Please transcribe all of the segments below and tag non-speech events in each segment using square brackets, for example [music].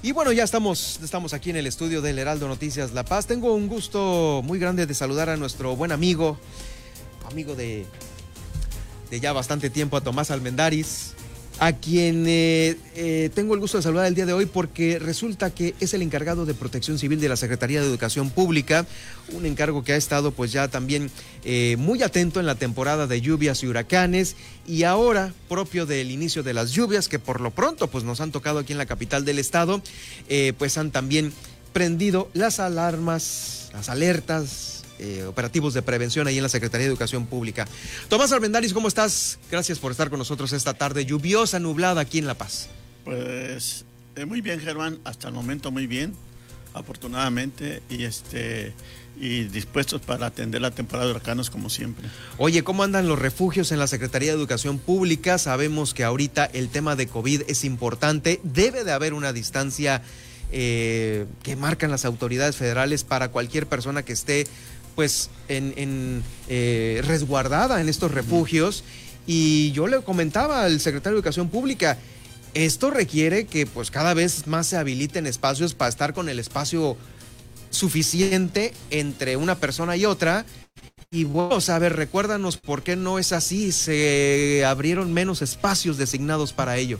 Y bueno, ya estamos, estamos aquí en el estudio del Heraldo Noticias La Paz. Tengo un gusto muy grande de saludar a nuestro buen amigo, amigo de, de ya bastante tiempo, a Tomás Almendaris, a quien eh, eh, tengo el gusto de saludar el día de hoy porque resulta que es el encargado de protección civil de la Secretaría de Educación Pública, un encargo que ha estado pues ya también eh, muy atento en la temporada de lluvias y huracanes y ahora propio del inicio de las lluvias que por lo pronto pues nos han tocado aquí en la capital del estado, pues han también prendido las alarmas, las alertas, eh, operativos de prevención ahí en la Secretaría de Educación Pública. Tomás Armendaris, ¿cómo estás? Gracias por estar con nosotros esta tarde lluviosa, nublada aquí en La Paz. Pues eh, muy bien, Germán, hasta el momento muy bien, afortunadamente, y este y dispuestos para atender la temporada de huracanes como siempre. Oye, ¿cómo andan los refugios en la Secretaría de Educación Pública? Sabemos que ahorita el tema de COVID es importante, debe de haber una distancia eh, que marcan las autoridades federales para cualquier persona que esté pues en, eh, resguardada en estos refugios. Y yo le comentaba al secretario de Educación Pública, esto requiere que pues cada vez más se habiliten espacios para estar con el espacio suficiente entre una persona y otra. Y bueno, a ver, recuérdanos por qué no es así, se abrieron menos espacios designados para ello.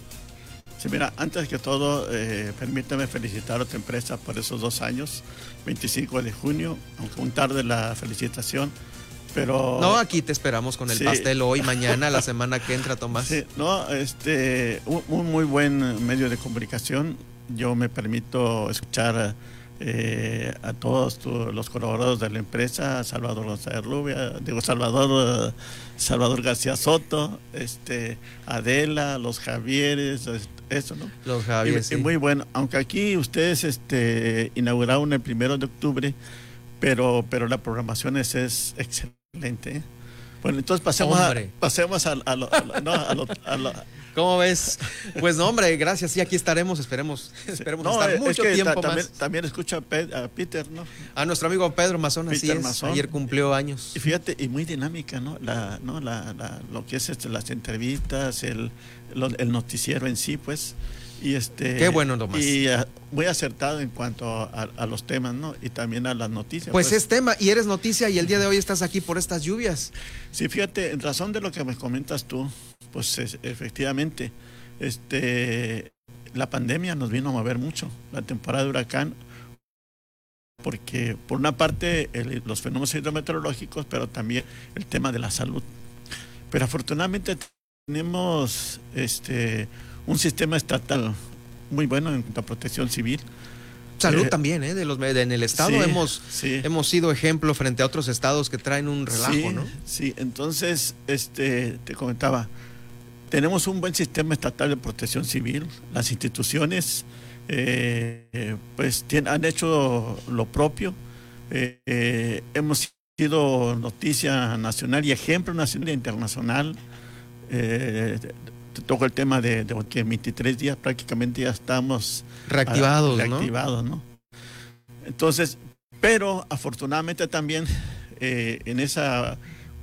Sí, mira, antes que todo, eh, permítame felicitar a tu empresa por esos dos años, 25 de junio, aunque un tarde la felicitación, pero... No, aquí te esperamos con el pastel hoy, mañana, la [laughs] semana que entra, Tomás. Sí, no, este, un, muy buen medio de comunicación. Yo me permito escuchar eh, a todos los colaboradores de la empresa, Salvador González Rubia, digo Salvador, Salvador García Soto, este, Adela, los Javieres, este, eso, ¿no? Los Javier, muy bueno. Aunque aquí ustedes este, inauguraron el primero de octubre, pero, pero la programación es, es excelente. ¿eh? Bueno, entonces pasemos a, pasemos a, lo, ¿Cómo ves? Pues no, hombre, gracias. Sí, aquí estaremos. Esperemos, esperemos estar mucho tiempo también, más. También escucha a, Peter, ¿no? A nuestro amigo Pedro Mazón, así es. Ayer cumplió años. Y fíjate, y muy dinámica, ¿no? La, ¿no? La, la, lo que es este, las entrevistas, el, el noticiero en sí, pues. Y este, Qué bueno, Tomás. Y uh, muy acertado en cuanto a, los temas, ¿no? Y también a las noticias. Pues, pues, es tema, y eres noticia, y el día de hoy estás aquí por estas lluvias. Sí, fíjate, en razón de lo que me comentas tú, pues efectivamente, este, la pandemia nos vino a mover mucho, la temporada de huracán, porque por una parte los fenómenos hidrometeorológicos, pero también el tema de la salud. Pero afortunadamente tenemos este, un sistema estatal muy bueno en cuanto a protección civil. Salud eh, también, ¿eh? De los, en el estado hemos, hemos sido ejemplo frente a otros estados que traen un relajo, ¿no? Sí, entonces, este, te comentaba, tenemos un buen sistema estatal de protección civil, las instituciones eh, pues han hecho lo propio, eh, hemos sido noticia nacional y ejemplo nacional e internacional. Eh, te toco el tema de, que en 23 días prácticamente ya estamos reactivados, reactivados ¿no? Entonces, pero afortunadamente también eh, en esa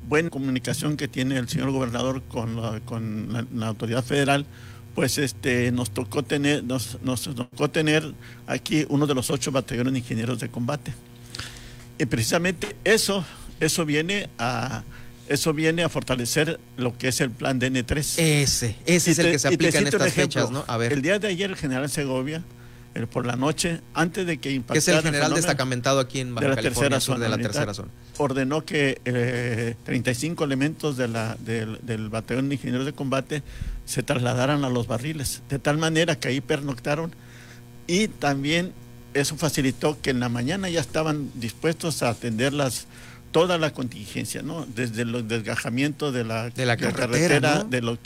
buena comunicación que tiene el señor gobernador con la, con la, autoridad federal, pues este nos tocó tener nos, nos, tocó tener aquí uno de los ocho batallones de ingenieros de combate y precisamente eso eso viene a eso viene a fortalecer lo que es el plan DN3. Ese, ese es el que se aplica en estas fechas, ¿no? A ver. El día de ayer el general Segovia, por la noche, antes de que impactara... Es el general destacamentado aquí en Baja de la tercera zona, de la tercera zona. Ordenó que eh, 35 elementos de la, del, del batallón de ingenieros de combate se trasladaran a los barriles, de tal manera que ahí pernoctaron y también eso facilitó que en la mañana ya estaban dispuestos a atender las toda la contingencia, ¿no? Desde el desgajamiento de la, de la carretera, de los,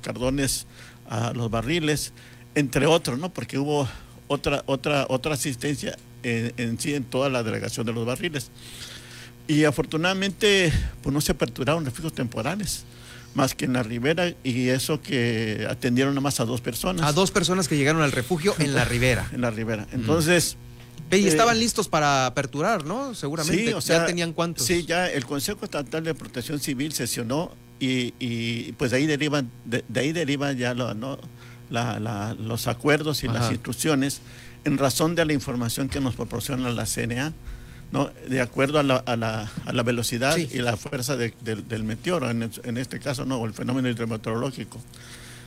cardones a los barriles, entre otros, ¿no? Porque hubo otra, otra, otra asistencia en, sí en toda la delegación de los barriles. Y afortunadamente, pues no se aperturaron refugios temporales más que en la ribera y eso que atendieron nada más a dos personas. A dos personas que llegaron al refugio en la ribera. [laughs] en la ribera. Entonces, y estaban listos para aperturar, ¿no? Seguramente. Sí, o sea, ya tenían cuántos. Sí, ya el Consejo Estatal de Protección Civil sesionó y, y pues de ahí derivan, de, ahí derivan ya lo, ¿no? Los acuerdos y las instrucciones en razón de la información que nos proporciona la CNA. ¿no? de acuerdo a la, a la, a la velocidad y la fuerza del meteoro, en, en, este caso no, el fenómeno hidrometeorológico.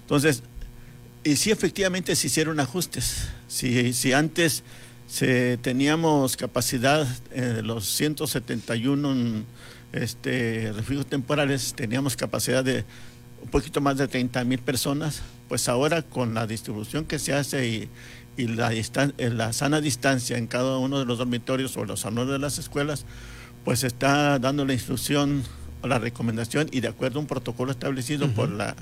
Entonces, y sí efectivamente se hicieron ajustes. Si, si antes se, teníamos capacidad de los 171 este, refugios temporales, teníamos capacidad de un poquito más de 30 mil personas, pues ahora con la distribución que se hace y, y la, la sana distancia en cada uno de los dormitorios o los salones de las escuelas, pues está dando la instrucción o la recomendación y de acuerdo a un protocolo establecido por, la,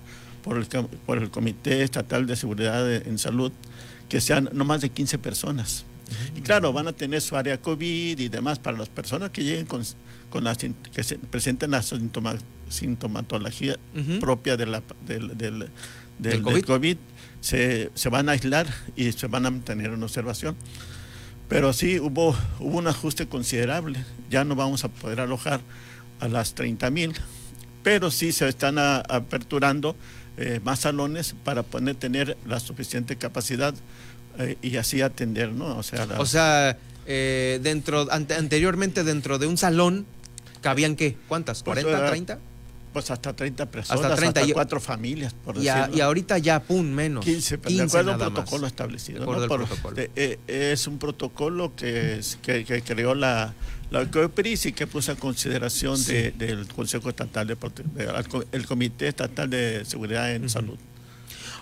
por, el, por el Comité Estatal de Seguridad en Salud, que sean no más de 15 personas. Y claro, van a tener su área COVID y demás para las personas que lleguen con, con las que se presenten la sintomatología propia de la, del, del, del, COVID se, se, van a aislar y se van a mantener en observación. Pero sí hubo, hubo un ajuste considerable. Ya no vamos a poder alojar a las 30 mil, pero sí se están aperturando eh, más salones para poder tener la suficiente capacidad eh, y así atender, ¿no? O sea, o sea eh, dentro, anteriormente dentro de un salón cabían qué? ¿Cuántas? ¿40, 30? Pues hasta 30 personas, hasta, 30, hasta cuatro familias, por y, y ahorita ya, pum, menos. 15, 15 de acuerdo al protocolo establecido. ¿no? protocolo. Eh, es un protocolo que, que, que creó la, la COEPRIS y que puso a consideración de, del Consejo Estatal de, el Comité Estatal de Seguridad en Salud.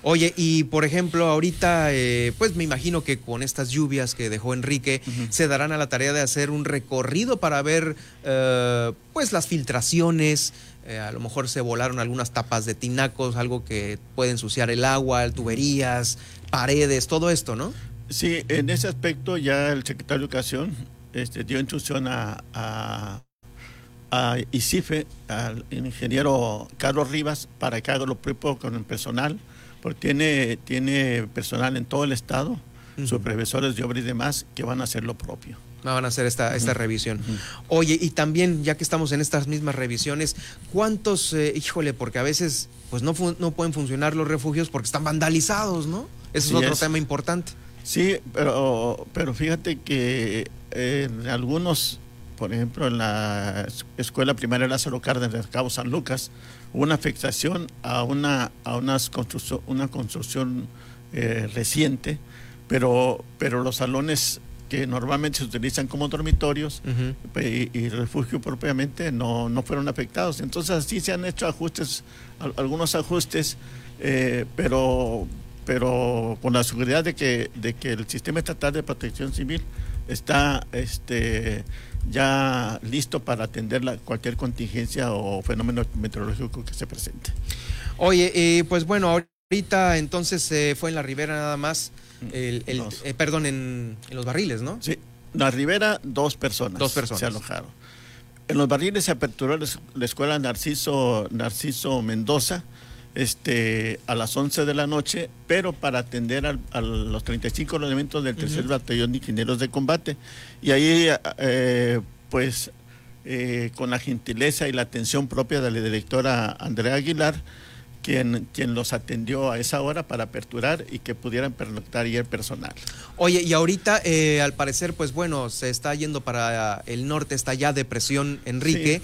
Oye, y por ejemplo, ahorita, eh, pues me imagino que con estas lluvias que dejó Enrique, se darán a la tarea de hacer un recorrido para ver, eh, pues, las filtraciones. Eh, a lo mejor se volaron algunas tapas de tinacos, algo que puede ensuciar el agua, tuberías, paredes, todo esto, ¿no? Sí, en ese aspecto ya el secretario de Educación este, dio instrucción a, a, a ICIFE, al ingeniero Carlos Rivas, para que haga lo propio con el personal porque tiene, tiene personal en todo el estado, supervisores de obra y demás, que van a hacer lo propio. Van a hacer esta, esta revisión. Oye, y también, ya que estamos en estas mismas revisiones, ¿cuántos, eh, híjole, porque a veces pues no, no pueden funcionar los refugios porque están vandalizados, ¿no? Ese es otro tema importante. Sí, pero, pero fíjate que en algunos, por ejemplo, en la Escuela Primaria Lázaro Cárdenas de Cabo San Lucas, una afectación a una, a unas construcción, una construcción eh, reciente, pero, pero los salones que normalmente se utilizan como dormitorios y, refugio propiamente no, no fueron afectados. Entonces sí se han hecho ajustes, algunos ajustes, eh, pero, pero con la seguridad de que, de que el sistema estatal de protección civil está este, ya listo para atender la, cualquier contingencia o fenómeno meteorológico que se presente. Oye, eh, pues bueno, ahorita entonces se fue en la ribera nada más, mm, el, eh, perdón, en, los barriles, ¿no? Sí, la ribera dos personas, dos personas se alojaron. En los barriles se aperturó la escuela Narciso, Narciso Mendoza, este, a las 11 de la noche, pero para atender a, los 35 elementos del tercer batallón de ingenieros de combate. Y ahí, eh, pues, eh, con la gentileza y la atención propia de la directora Andrea Aguilar, quien, quien los atendió a esa hora para aperturar y que pudieran pernoctar y el personal. Oye, y ahorita eh, al parecer, pues bueno, se está yendo para el norte, está ya depresión Enrique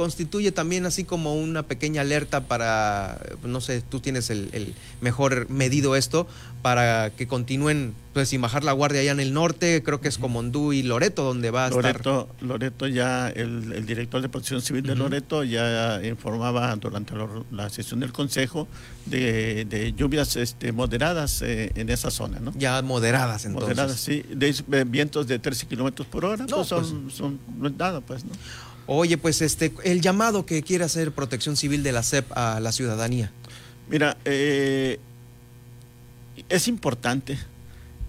constituye también así como una pequeña alerta para, no sé, tú tienes el, mejor medido esto, para que continúen, pues sin bajar la guardia allá en el norte, creo que es Comondú y Loreto donde va a estar. Loreto ya, el, director de Protección Civil de Loreto ya informaba durante la sesión del Consejo de, lluvias este, moderadas eh, en esa zona, ¿no? Ya moderadas entonces. Moderadas, sí, de, vientos de 13 kilómetros por hora, no, pues son, pues son, nada, pues, ¿no? Oye, pues este, el llamado que quiere hacer Protección Civil de la SEP a la ciudadanía. Mira, eh, es importante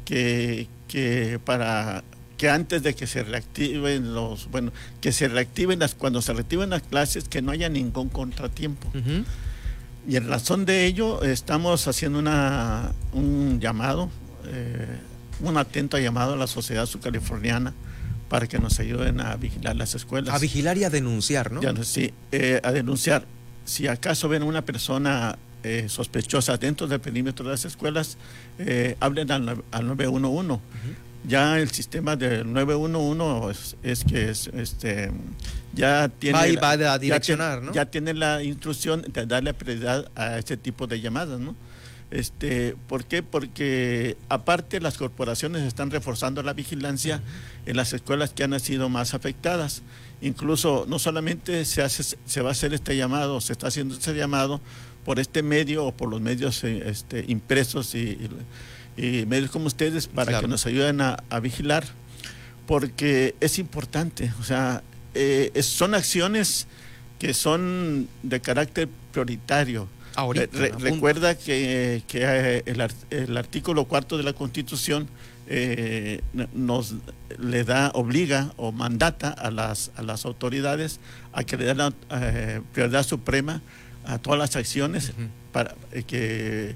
que, para que antes de que se reactiven los, bueno, que se reactiven las, cuando se reactiven las clases, que no haya ningún contratiempo. Y en razón de ello, estamos haciendo una, un llamado, eh, un atento llamado a la sociedad subcaliforniana para que nos ayuden a vigilar las escuelas. A vigilar y a denunciar, ¿no? sí, eh, a denunciar. Si acaso ven una persona eh, sospechosas dentro del perímetro de las escuelas, eh, hablen al, al 911. Ya el sistema del 911 es, es que es, este, ya tiene, Va y va a direccionar, ¿no? ya tiene la instrucción de darle prioridad a este tipo de llamadas, ¿no? Este, ¿Por qué? Porque aparte las corporaciones están reforzando la vigilancia en las escuelas que han sido más afectadas. Incluso no solamente se, hace, se va a hacer este llamado, se está haciendo este llamado por este medio o por los medios eh, este, impresos y, y- y medios como ustedes para Claro. que nos ayuden a, a vigilar, porque es importante, o sea, eh, es- son acciones que son de carácter prioritario. Ahorita, Re- a punto. recuerda que, que, eh, el, el artículo cuarto de la Constitución eh, nos le da, obliga o mandata a las, a las autoridades a que le den la eh, prioridad suprema a todas las acciones para eh, que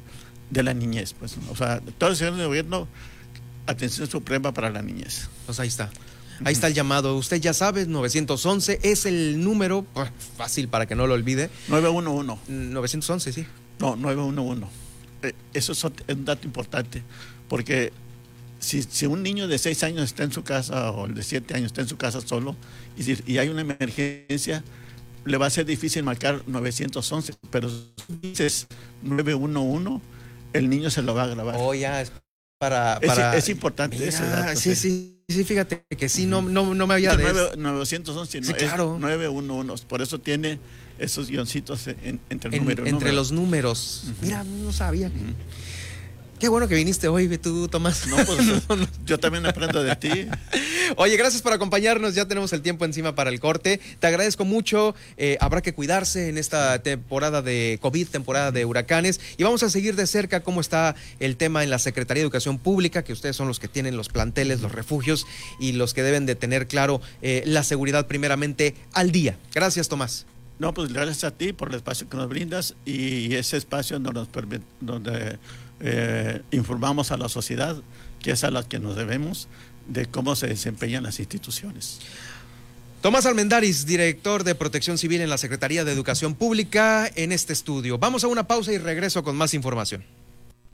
de la niñez. Pues, o sea, todas las acciones de gobierno, atención suprema para la niñez. Pues ahí está. Ahí está el llamado. Usted ya sabe, 911 es el número pues, fácil para que no lo olvide. 911. 911, sí. No, 911. Eh, Eso es un dato importante, porque si, si un niño de 6 años está en su casa o el de 7 años está en su casa solo y, si- y hay una emergencia, le va a ser difícil marcar 911, pero si dices 911, el niño se lo va a grabar. Oh, ya, es para... es, para- es importante ese Mira, dato. sí, sí, sí, fíjate que sí, no, no, no me había Es de... 9 911, no, Sí, claro. es 911, por eso tiene esos guioncitos en- entre el en- número entre número. los números. Ujú. Mira, no sabía. Ujú. Qué bueno que viniste hoy, tú, Tomás. No, pues, [laughs] yo también aprendo de ti. Oye, gracias por acompañarnos. Ya tenemos el tiempo encima para el corte. Te agradezco mucho. Eh, habrá que cuidarse en esta temporada de COVID, temporada de huracanes. Y vamos a seguir de cerca cómo está el tema en la Secretaría de Educación Pública, que ustedes son los que tienen los planteles, los refugios y los que deben de tener claro eh, la seguridad primeramente al día. Gracias, Tomás. No, pues gracias a ti por el espacio que nos brindas y ese espacio donde, nos donde eh, informamos a la sociedad, que es a la que nos debemos, de cómo se desempeñan las instituciones. Tomás Almendaris, director de Protección Civil en la Secretaría de Educación Pública, en este estudio. Vamos a una pausa y regreso con más información.